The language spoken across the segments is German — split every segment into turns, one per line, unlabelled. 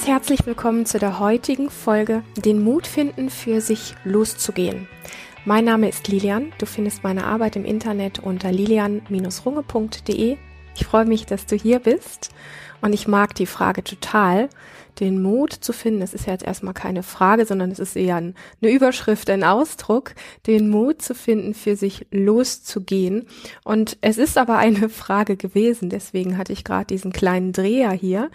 Ganz herzlich willkommen zu der heutigen Folge Den Mut finden, für sich loszugehen. Mein Name ist Lilian. Du findest meine Arbeit im Internet unter lilian-runge.de. Ich freue mich, dass du hier bist und ich mag die Frage total, den Mut zu finden, es ist ja jetzt erstmal keine Frage, sondern es ist eher eine Überschrift, ein Ausdruck, den Mut zu finden, für sich loszugehen. Und es ist aber eine Frage gewesen, deswegen hatte ich gerade diesen kleinen Dreher hier,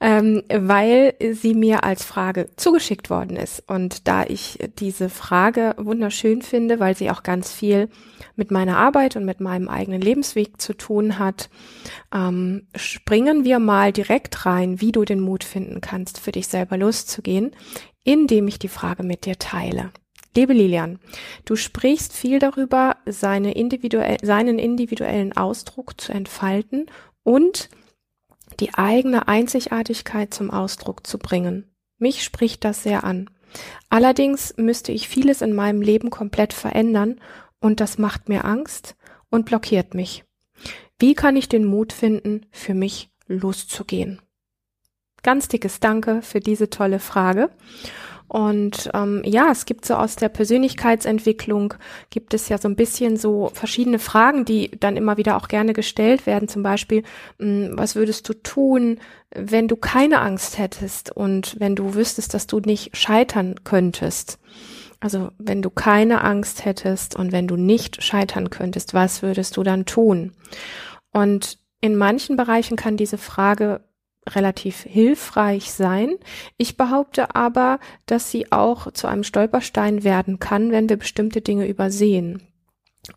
ähm, weil sie mir als Frage zugeschickt worden ist. Und da ich diese Frage wunderschön finde, weil sie auch ganz viel mit meiner Arbeit und mit meinem eigenen Lebensweg zu tun hat, ähm, springen wir mal direkt rein, wie du den Mut finden kannst kannst, für dich selber loszugehen, indem ich die Frage mit dir teile. Liebe Lilian, du sprichst viel darüber, seine individuell, seinen individuellen Ausdruck zu entfalten und die eigene Einzigartigkeit zum Ausdruck zu bringen. Mich spricht das sehr an. Allerdings müsste ich vieles in meinem Leben komplett verändern und das macht mir Angst und blockiert mich. Wie kann ich den Mut finden, für mich loszugehen? Ganz dickes Danke für diese tolle Frage. Und ähm, ja, es gibt so aus der Persönlichkeitsentwicklung, gibt es ja so ein bisschen so verschiedene Fragen, die dann immer wieder auch gerne gestellt werden. Zum Beispiel, mh, hm, was würdest du tun, wenn du keine Angst hättest und wenn du wüsstest, dass du nicht scheitern könntest? Also wenn du keine Angst hättest und wenn du nicht scheitern könntest, was würdest du dann tun? Und in manchen Bereichen kann diese Frage relativ hilfreich sein. Ich behaupte aber, dass sie auch zu einem Stolperstein werden kann, wenn wir bestimmte Dinge übersehen.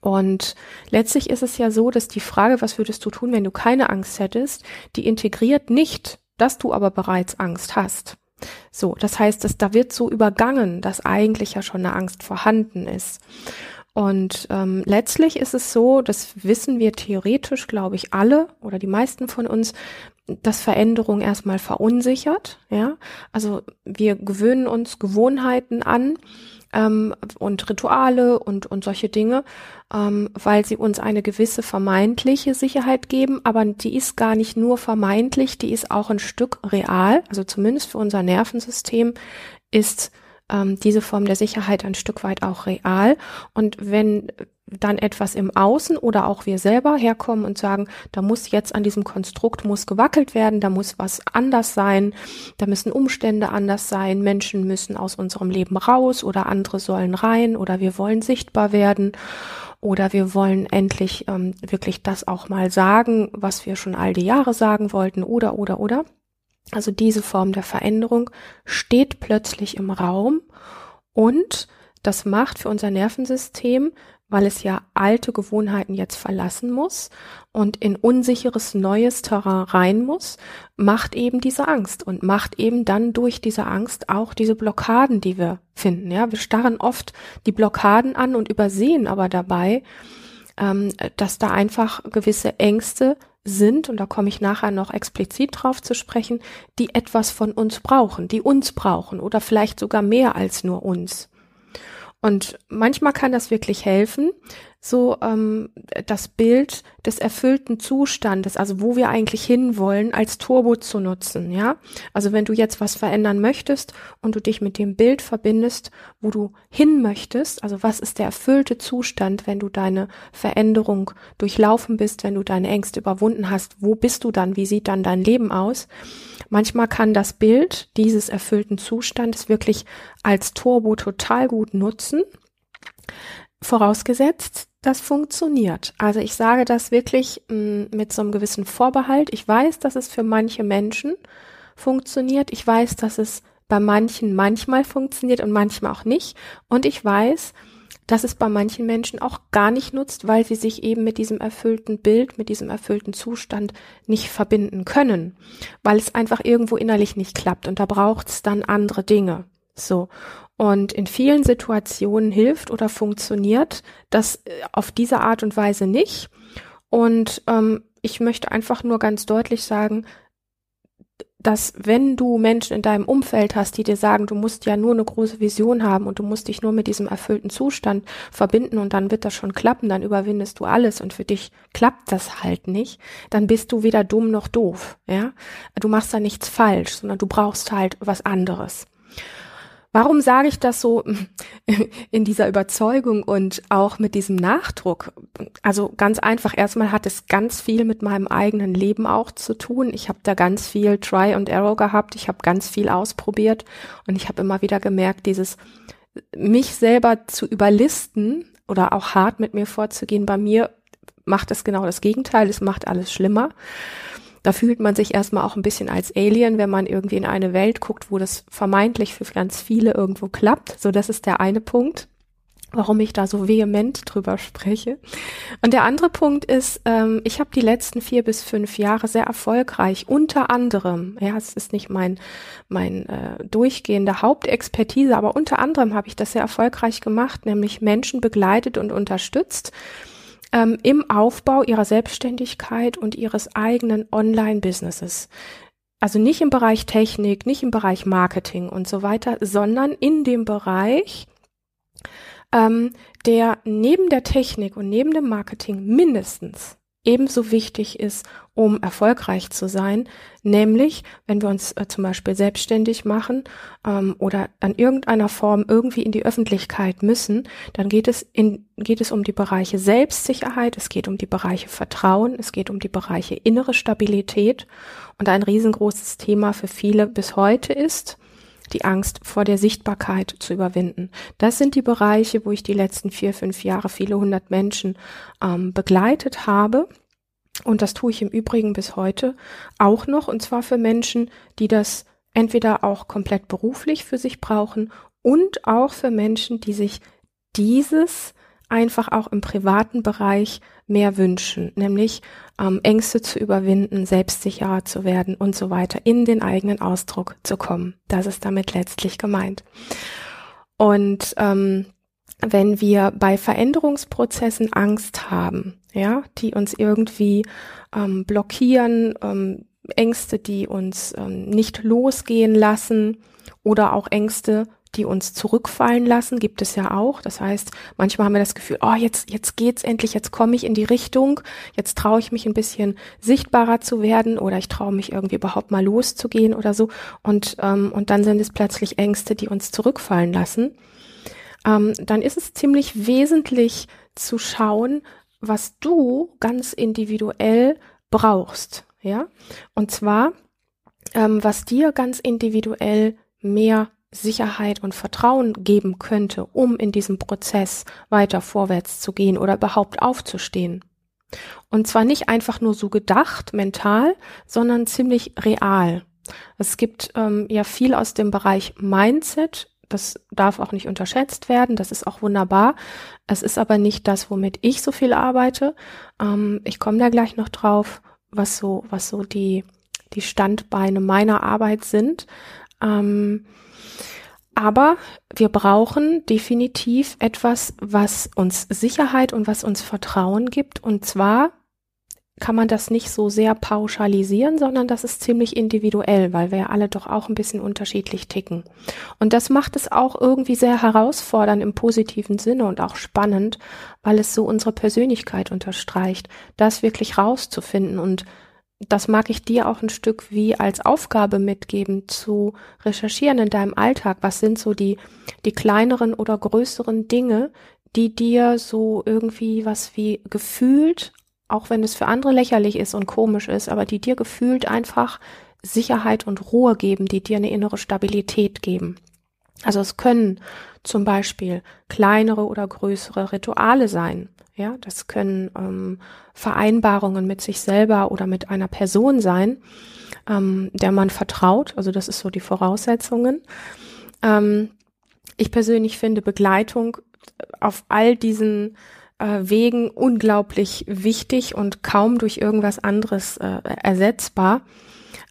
Und letztlich ist es ja so, dass die Frage, was würdest du tun, wenn du keine Angst hättest, die integriert nicht, dass du aber bereits Angst hast. So, das heißt, dass da wird so übergangen, dass eigentlich ja schon eine Angst vorhanden ist. Und ähm, letztlich ist es so, das wissen wir theoretisch, glaube ich, alle oder die meisten von uns, dass Veränderung erstmal verunsichert. Ja, also wir gewöhnen uns Gewohnheiten an ähm, und Rituale und und solche Dinge, ähm, weil sie uns eine gewisse vermeintliche Sicherheit geben, aber die ist gar nicht nur vermeintlich, die ist auch ein Stück real. Also zumindest für unser Nervensystem ist ähm, diese Form der Sicherheit ein Stück weit auch real. Und wenn dann etwas im Außen oder auch wir selber herkommen und sagen, da muss jetzt an diesem Konstrukt muss gewackelt werden, da muss was anders sein, da müssen Umstände anders sein, Menschen müssen aus unserem Leben raus oder andere sollen rein oder wir wollen sichtbar werden oder wir wollen endlich ähm, wirklich das auch mal sagen, was wir schon all die Jahre sagen wollten oder oder oder also diese Form der Veränderung steht plötzlich im Raum und das macht für unser Nervensystem, weil es ja alte Gewohnheiten jetzt verlassen muss und in unsicheres neues Terrain rein muss, macht eben diese Angst und macht eben dann durch diese Angst auch diese Blockaden, die wir finden. Ja, wir starren oft die Blockaden an und übersehen aber dabei, ähm, dass da einfach gewisse Ängste sind, und da komme ich nachher noch explizit drauf zu sprechen, die etwas von uns brauchen, die uns brauchen oder vielleicht sogar mehr als nur uns. Und manchmal kann das wirklich helfen, so ähm, das Bild des erfüllten Zustandes, also wo wir eigentlich hinwollen, als Turbo zu nutzen, ja. Also wenn du jetzt was verändern möchtest und du dich mit dem Bild verbindest, wo du hin möchtest, also was ist der erfüllte Zustand, wenn du deine Veränderung durchlaufen bist, wenn du deine Ängste überwunden hast, wo bist du dann, wie sieht dann dein Leben aus? Manchmal kann das Bild dieses erfüllten Zustandes wirklich als Turbo total gut nutzen. Vorausgesetzt, das funktioniert. Also ich sage das wirklich mh, mm, mit so einem gewissen Vorbehalt. Ich weiß, dass es für manche Menschen funktioniert. Ich weiß, dass es bei manchen manchmal funktioniert und manchmal auch nicht. Und ich weiß, dass es bei manchen Menschen auch gar nicht nutzt, weil sie sich eben mit diesem erfüllten Bild, mit diesem erfüllten Zustand nicht verbinden können, weil es einfach irgendwo innerlich nicht klappt und da braucht es dann andere Dinge. So. Und in vielen Situationen hilft oder funktioniert das äh, auf diese Art und Weise nicht. Und ähm, ich möchte einfach nur ganz deutlich sagen, dass wenn du Menschen in deinem Umfeld hast, die dir sagen, du musst ja nur eine große Vision haben und du musst dich nur mit diesem erfüllten Zustand verbinden und dann wird das schon klappen, dann überwindest du alles und für dich klappt das halt nicht, dann bist du weder dumm noch doof, ja. Du machst da nichts falsch, sondern du brauchst halt was anderes. Warum sage ich das so in dieser Überzeugung und auch mit diesem Nachdruck? Also ganz einfach, erstmal hat es ganz viel mit meinem eigenen Leben auch zu tun. Ich habe da ganz viel Try and Error gehabt, ich habe ganz viel ausprobiert und ich habe immer wieder gemerkt, dieses mich selber zu überlisten oder auch hart mit mir vorzugehen, bei mir macht es genau das Gegenteil, es macht alles schlimmer. Da fühlt man sich erstmal auch ein bisschen als Alien, wenn man irgendwie in eine Welt guckt, wo das vermeintlich für ganz viele irgendwo klappt. So, das ist der eine Punkt warum ich da so vehement drüber spreche. Und der andere Punkt ist, ähm, ich habe die letzten vier bis fünf Jahre sehr erfolgreich, unter anderem, ja, es ist nicht mein, mein äh, durchgehende Hauptexpertise, aber unter anderem habe ich das sehr erfolgreich gemacht, nämlich Menschen begleitet und unterstützt, ähm, im Aufbau ihrer Selbstständigkeit und ihres eigenen Online-Businesses. Also nicht im Bereich Technik, nicht im Bereich Marketing und so weiter, sondern in dem Bereich, ähm, der neben der Technik und neben dem Marketing mindestens ebenso wichtig ist, um erfolgreich zu sein, nämlich wenn wir uns äh, zum Beispiel selbstständig machen ähm, oder an irgendeiner Form irgendwie in die Öffentlichkeit müssen, dann geht es in, geht es um die Bereiche Selbstsicherheit, es geht um die Bereiche Vertrauen, es geht um die Bereiche innere Stabilität und ein riesengroßes Thema für viele bis heute ist, die Angst vor der Sichtbarkeit zu überwinden. Das sind die Bereiche, wo ich die letzten vier, fünf Jahre viele hundert Menschen ähm, begleitet habe. Und das tue ich im Übrigen bis heute auch noch, und zwar für Menschen, die das entweder auch komplett beruflich für sich brauchen und auch für Menschen, die sich dieses einfach auch im privaten Bereich mehr wünschen, nämlich ähm, Ängste zu überwinden, selbstsicherer zu werden und so weiter, in den eigenen Ausdruck zu kommen. Das ist damit letztlich gemeint. Und ähm, wenn wir bei Veränderungsprozessen Angst haben, ja, die uns irgendwie ähm, blockieren, ähm, Ängste, die uns ähm, nicht losgehen lassen oder auch Ängste, die uns zurückfallen lassen, gibt es ja auch. Das heißt, manchmal haben wir das Gefühl, oh, jetzt, jetzt geht's endlich, jetzt komme ich in die Richtung, jetzt traue ich mich ein bisschen sichtbarer zu werden oder ich traue mich irgendwie überhaupt mal loszugehen oder so. Und, ähm, und dann sind es plötzlich Ängste, die uns zurückfallen lassen. Ähm, dann ist es ziemlich wesentlich zu schauen, was du ganz individuell brauchst. Ja, und zwar, ähm, was dir ganz individuell mehr Sicherheit und Vertrauen geben könnte, um in diesem Prozess weiter vorwärts zu gehen oder überhaupt aufzustehen. Und zwar nicht einfach nur so gedacht, mental, sondern ziemlich real. Es gibt ähm, ja viel aus dem Bereich Mindset. Das darf auch nicht unterschätzt werden. Das ist auch wunderbar. Es ist aber nicht das, womit ich so viel arbeite. Ähm, ich komme da gleich noch drauf, was so, was so die, die Standbeine meiner Arbeit sind. Ähm, aber wir brauchen definitiv etwas, was uns Sicherheit und was uns Vertrauen gibt. Und zwar kann man das nicht so sehr pauschalisieren, sondern das ist ziemlich individuell, weil wir ja alle doch auch ein bisschen unterschiedlich ticken. Und das macht es auch irgendwie sehr herausfordernd im positiven Sinne und auch spannend, weil es so unsere Persönlichkeit unterstreicht, das wirklich rauszufinden und das mag ich dir auch ein Stück wie als Aufgabe mitgeben, zu recherchieren in deinem Alltag. Was sind so die, die kleineren oder größeren Dinge, die dir so irgendwie was wie gefühlt, auch wenn es für andere lächerlich ist und komisch ist, aber die dir gefühlt einfach Sicherheit und Ruhe geben, die dir eine innere Stabilität geben. Also es können zum Beispiel kleinere oder größere Rituale sein. Ja, das können ähm, Vereinbarungen mit sich selber oder mit einer Person sein, ähm, der man vertraut. Also das ist so die Voraussetzungen. Ähm, ich persönlich finde Begleitung auf all diesen äh, Wegen unglaublich wichtig und kaum durch irgendwas anderes äh, ersetzbar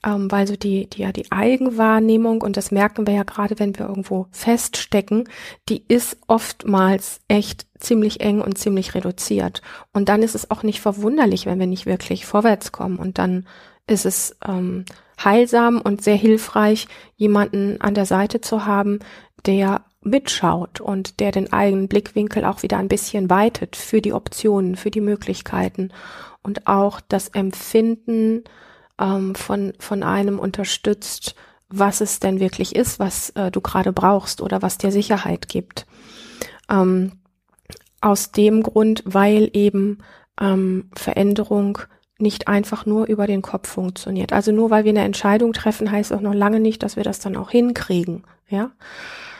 ähm, weil so die, die, ja, die Eigenwahrnehmung, und das merken wir ja gerade, wenn wir irgendwo feststecken, die ist oftmals echt ziemlich eng und ziemlich reduziert. Und dann ist es auch nicht verwunderlich, wenn wir nicht wirklich vorwärts kommen. Und dann ist es ähm, heilsam und sehr hilfreich, jemanden an der Seite zu haben, der mitschaut und der den eigenen Blickwinkel auch wieder ein bisschen weitet für die Optionen, für die Möglichkeiten und auch das Empfinden ähm, von, von einem unterstützt, was es denn wirklich ist, was äh, du gerade brauchst oder was dir Sicherheit gibt. Ähm, aus dem Grund, weil eben ähm, Veränderung nicht einfach nur über den Kopf funktioniert. Also nur weil wir eine Entscheidung treffen, heißt auch noch lange nicht, dass wir das dann auch hinkriegen. Ja,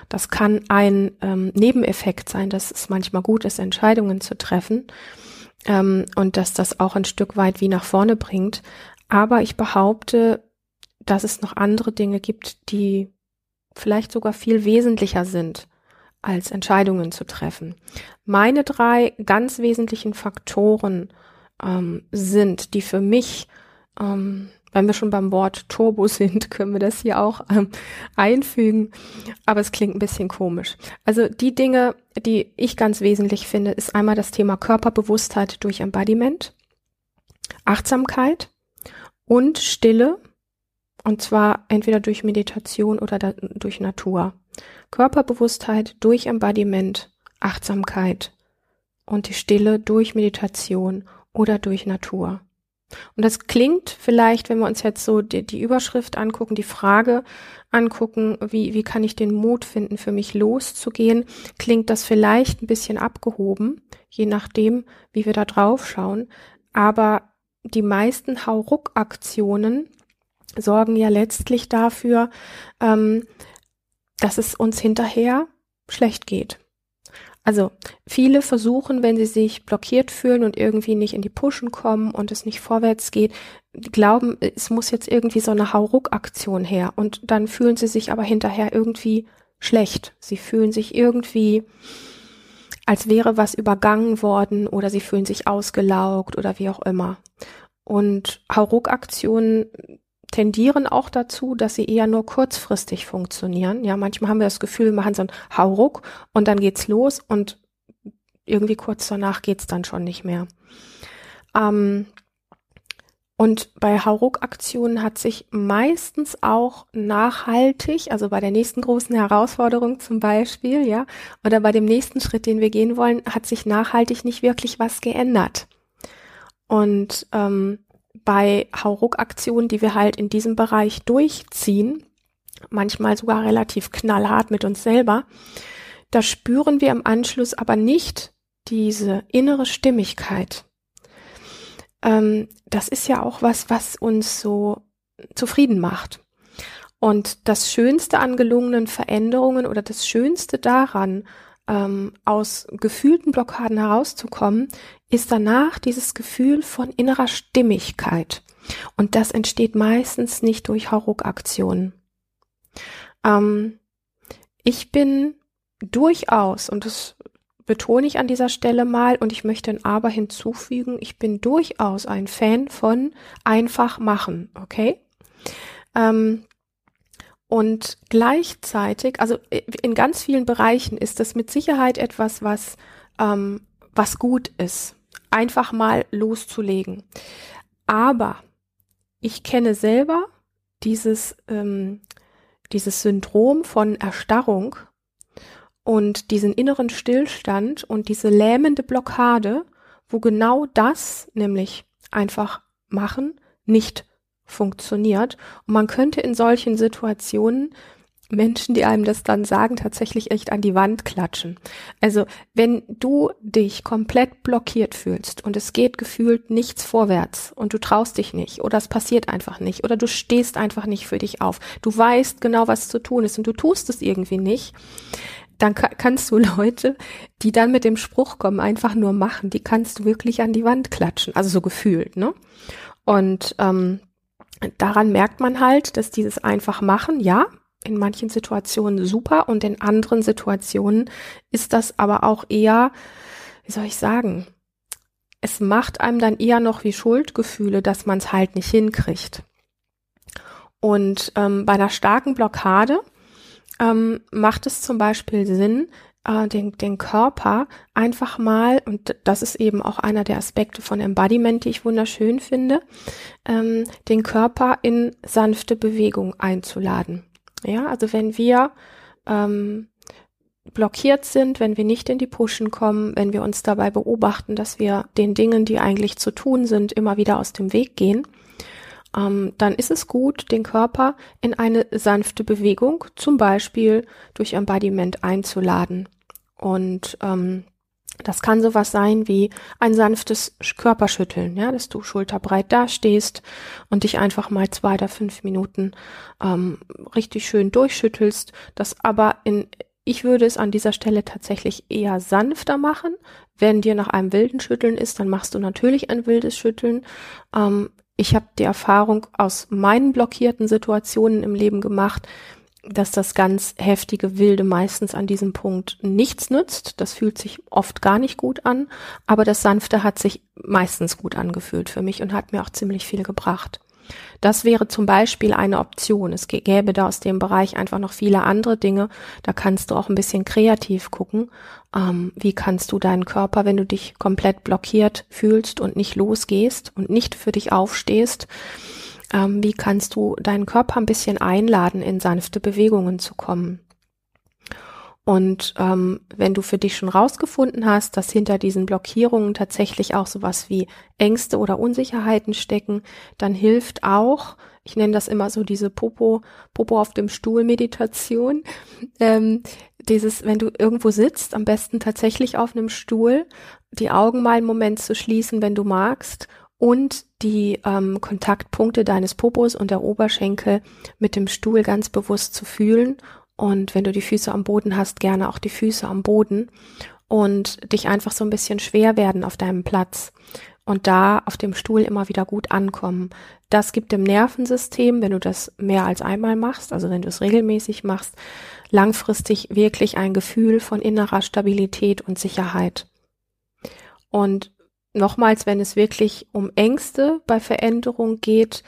das kann ein ähm, Nebeneffekt sein, dass es manchmal gut ist, Entscheidungen zu treffen ähm, und dass das auch ein Stück weit wie nach vorne bringt. Aber ich behaupte, dass es noch andere Dinge gibt, die vielleicht sogar viel wesentlicher sind, als Entscheidungen zu treffen. Meine drei ganz wesentlichen Faktoren ähm, sind, die für mich, ähm, wenn wir schon beim Wort Turbo sind, können wir das hier auch ähm, einfügen, aber es klingt ein bisschen komisch. Also die Dinge, die ich ganz wesentlich finde, ist einmal das Thema Körperbewusstheit durch Embodiment, Achtsamkeit und Stille, und zwar entweder durch Meditation oder da, durch Natur. Körperbewusstheit durch Embodiment, Achtsamkeit und die Stille durch Meditation oder durch Natur. Und das klingt vielleicht, wenn wir uns jetzt so die, die, Überschrift angucken, die Frage angucken, wie, wie kann ich den Mut finden, für mich loszugehen, klingt das vielleicht ein bisschen abgehoben, je nachdem, wie wir da drauf schauen. Aber die meisten Hauruck-Aktionen sorgen ja letztlich dafür, ähm, dass es uns hinterher schlecht geht. Also viele versuchen, wenn sie sich blockiert fühlen und irgendwie nicht in die Pushen kommen und es nicht vorwärts geht, glauben, es muss jetzt irgendwie so eine Hauruck-Aktion her und dann fühlen sie sich aber hinterher irgendwie schlecht. Sie fühlen sich irgendwie, als wäre was übergangen worden oder sie fühlen sich ausgelaugt oder wie auch immer. Und Hauruck-Aktionen tendieren auch dazu, dass sie eher nur kurzfristig funktionieren. Ja, manchmal haben wir das Gefühl, wir machen so einen Hauruck und dann geht's los und irgendwie kurz danach geht's dann schon nicht mehr. Ähm, und bei Hauruck-Aktionen hat sich meistens auch nachhaltig, also bei der nächsten großen Herausforderung zum Beispiel, ja, oder bei dem nächsten Schritt, den wir gehen wollen, hat sich nachhaltig nicht wirklich was geändert. Und ähm, bei Hauruck-Aktionen, die wir halt in diesem Bereich durchziehen, manchmal sogar relativ knallhart mit uns selber, da spüren wir im Anschluss aber nicht diese innere Stimmigkeit. Ähm, das ist ja auch was, was uns so zufrieden macht. Und das Schönste an gelungenen Veränderungen oder das Schönste daran, ähm, aus gefühlten Blockaden herauszukommen, ist danach dieses Gefühl von innerer Stimmigkeit. Und das entsteht meistens nicht durch Hauruck-Aktionen. Ähm, ich bin durchaus, und das betone ich an dieser Stelle mal, und ich möchte ein Aber hinzufügen, ich bin durchaus ein Fan von einfach machen, okay? Ähm, und gleichzeitig, also äh, in ganz vielen Bereichen ist das mit Sicherheit etwas, was, ähm, was gut ist, einfach mal loszulegen. Aber ich kenne selber dieses, ähm, dieses Syndrom von Erstarrung und diesen inneren Stillstand und diese lähmende Blockade, wo genau das, nämlich einfach machen, nicht funktioniert. Und man könnte in solchen Situationen Menschen, die einem das dann sagen, tatsächlich echt an die Wand klatschen. Also wenn du dich komplett blockiert fühlst und es geht gefühlt nichts vorwärts und du traust dich nicht oder es passiert einfach nicht oder du stehst einfach nicht für dich auf, du weißt genau, was zu tun ist und du tust es irgendwie nicht, dann kannst du Leute, die dann mit dem Spruch kommen, einfach nur machen, die kannst du wirklich an die Wand klatschen, also so gefühlt, ne? Und ähm, daran merkt man halt, dass dieses einfach machen, ja, in manchen Situationen super und in anderen Situationen ist das aber auch eher, wie soll ich sagen, es macht einem dann eher noch wie Schuldgefühle, dass man es halt nicht hinkriegt. Und ähm, bei einer starken Blockade ähm, macht es zum Beispiel Sinn, äh, den, den Körper einfach mal, und das ist eben auch einer der Aspekte von Embodiment, die ich wunderschön finde, ähm, den Körper in sanfte Bewegung einzuladen. Ja, also wenn wir ähm, blockiert sind, wenn wir nicht in die Pushen kommen, wenn wir uns dabei beobachten, dass wir den Dingen, die eigentlich zu tun sind, immer wieder aus dem Weg gehen, ähm, dann ist es gut, den Körper in eine sanfte Bewegung, zum Beispiel durch Embodiment einzuladen. Und ähm, das kann sowas sein wie ein sanftes Körperschütteln, ja, dass du schulterbreit dastehst und dich einfach mal zwei oder fünf Minuten ähm, richtig schön durchschüttelst, das aber in ich würde es an dieser Stelle tatsächlich eher sanfter machen. Wenn dir nach einem wilden Schütteln ist, dann machst du natürlich ein wildes Schütteln. Ähm, ich habe die Erfahrung aus meinen blockierten Situationen im Leben gemacht, dass das ganz heftige Wilde meistens an diesem Punkt nichts nützt. Das fühlt sich oft gar nicht gut an, aber das Sanfte hat sich meistens gut angefühlt für mich und hat mir auch ziemlich viel gebracht. Das wäre zum Beispiel eine Option. Es gäbe da aus dem Bereich einfach noch viele andere Dinge. Da kannst du auch ein bisschen kreativ gucken. Ähm, wie kannst du deinen Körper, wenn du dich komplett blockiert fühlst und nicht losgehst und nicht für dich aufstehst, ähm, wie kannst du deinen Körper ein bisschen einladen, in sanfte Bewegungen zu kommen? Und ähm, wenn du für dich schon rausgefunden hast, dass hinter diesen Blockierungen tatsächlich auch sowas wie Ängste oder Unsicherheiten stecken, dann hilft auch, ich nenne das immer so diese Popo, Popo auf dem Stuhl Meditation, ähm, dieses, wenn du irgendwo sitzt, am besten tatsächlich auf einem Stuhl, die Augen mal einen Moment zu schließen, wenn du magst, und die ähm, Kontaktpunkte deines Popos und der Oberschenkel mit dem Stuhl ganz bewusst zu fühlen und wenn du die Füße am Boden hast, gerne auch die Füße am Boden und dich einfach so ein bisschen schwer werden auf deinem Platz und da auf dem Stuhl immer wieder gut ankommen. Das gibt dem Nervensystem, wenn du das mehr als einmal machst, also wenn du es regelmäßig machst, langfristig wirklich ein Gefühl von innerer Stabilität und Sicherheit. Und nochmals, wenn es wirklich um Ängste bei Veränderung geht,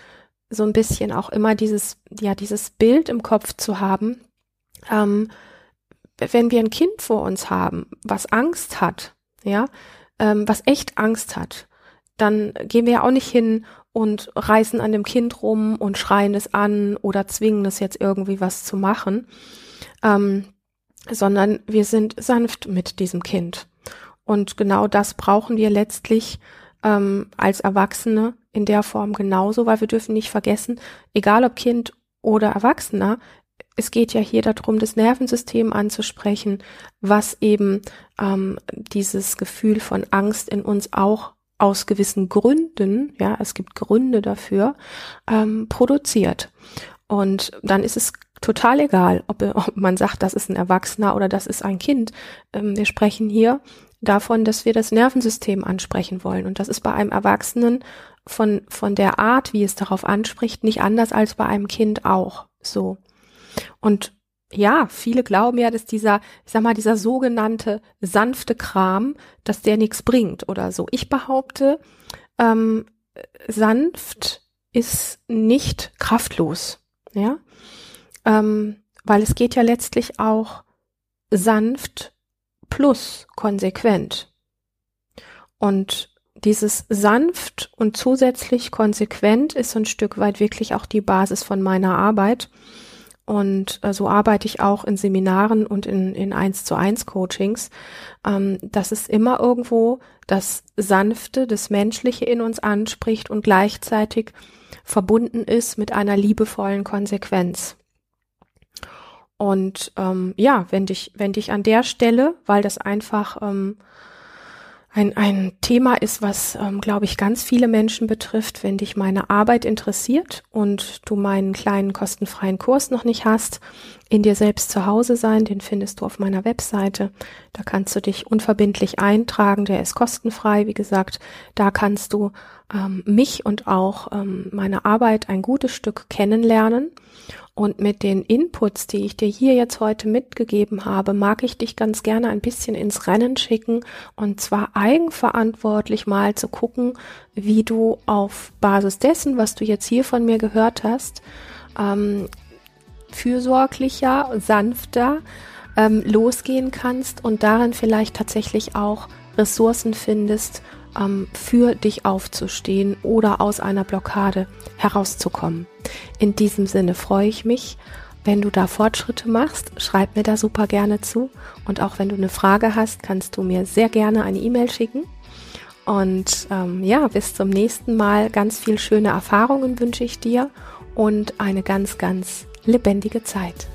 so ein bisschen auch immer dieses, ja, dieses Bild im Kopf zu haben, ähm, wenn wir ein Kind vor uns haben, was Angst hat, ja, ähm, was echt Angst hat, dann gehen wir ja auch nicht hin und reißen an dem Kind rum und schreien es an oder zwingen es jetzt irgendwie was zu machen, ähm, sondern wir sind sanft mit diesem Kind. Und genau das brauchen wir letztlich ähm, als Erwachsene in der Form genauso, weil wir dürfen nicht vergessen, egal ob Kind oder Erwachsener, es geht ja hier darum, das Nervensystem anzusprechen, was eben ähm, dieses Gefühl von Angst in uns auch aus gewissen Gründen, ja, es gibt Gründe dafür, ähm, produziert. Und dann ist es total egal, ob, ob, man sagt, das ist ein Erwachsener oder das ist ein Kind. Ähm, wir sprechen hier davon, dass wir das Nervensystem ansprechen wollen. Und das ist bei einem Erwachsenen von, von der Art, wie es darauf anspricht, nicht anders als bei einem Kind auch so. Und ja, viele glauben ja, dass dieser, ich sag mal, dieser sogenannte sanfte Kram, dass der nichts bringt oder so. Ich behaupte, ähm, sanft ist nicht kraftlos, ja, ähm, weil es geht ja letztlich auch sanft plus konsequent. Und dieses sanft und zusätzlich konsequent ist ein Stück weit wirklich auch die Basis von meiner Arbeit. Und äh, so arbeite ich auch in Seminaren und in, in 1 zu 1 Coachings, ähm, dass es immer irgendwo das Sanfte, das Menschliche in uns anspricht und gleichzeitig verbunden ist mit einer liebevollen Konsequenz. Und ähm, ja, wenn dich, wenn dich an der Stelle, weil das einfach ähm, ein, ein Thema ist, was, ähm, glaube ich, ganz viele Menschen betrifft. Wenn dich meine Arbeit interessiert und du meinen kleinen kostenfreien Kurs noch nicht hast, in dir selbst zu Hause sein, den findest du auf meiner Webseite. Da kannst du dich unverbindlich eintragen, der ist kostenfrei. Wie gesagt, da kannst du ähm, mich und auch ähm, meine Arbeit ein gutes Stück kennenlernen. Und mit den Inputs, die ich dir hier jetzt heute mitgegeben habe, mag ich dich ganz gerne ein bisschen ins Rennen schicken und zwar eigenverantwortlich mal zu gucken, wie du auf Basis dessen, was du jetzt hier von mir gehört hast, ähm, fürsorglicher, sanfter, ähm, losgehen kannst und darin vielleicht tatsächlich auch Ressourcen findest, ähm, für dich aufzustehen oder aus einer Blockade herauszukommen. In diesem Sinne freue ich mich, wenn du da Fortschritte machst, schreib mir da super gerne zu. Und auch wenn du eine Frage hast, kannst du mir sehr gerne eine E-Mail schicken. Und ähm, ja, bis zum nächsten Mal. Ganz viel schöne Erfahrungen wünsche ich dir und eine ganz, ganz lebendige Zeit.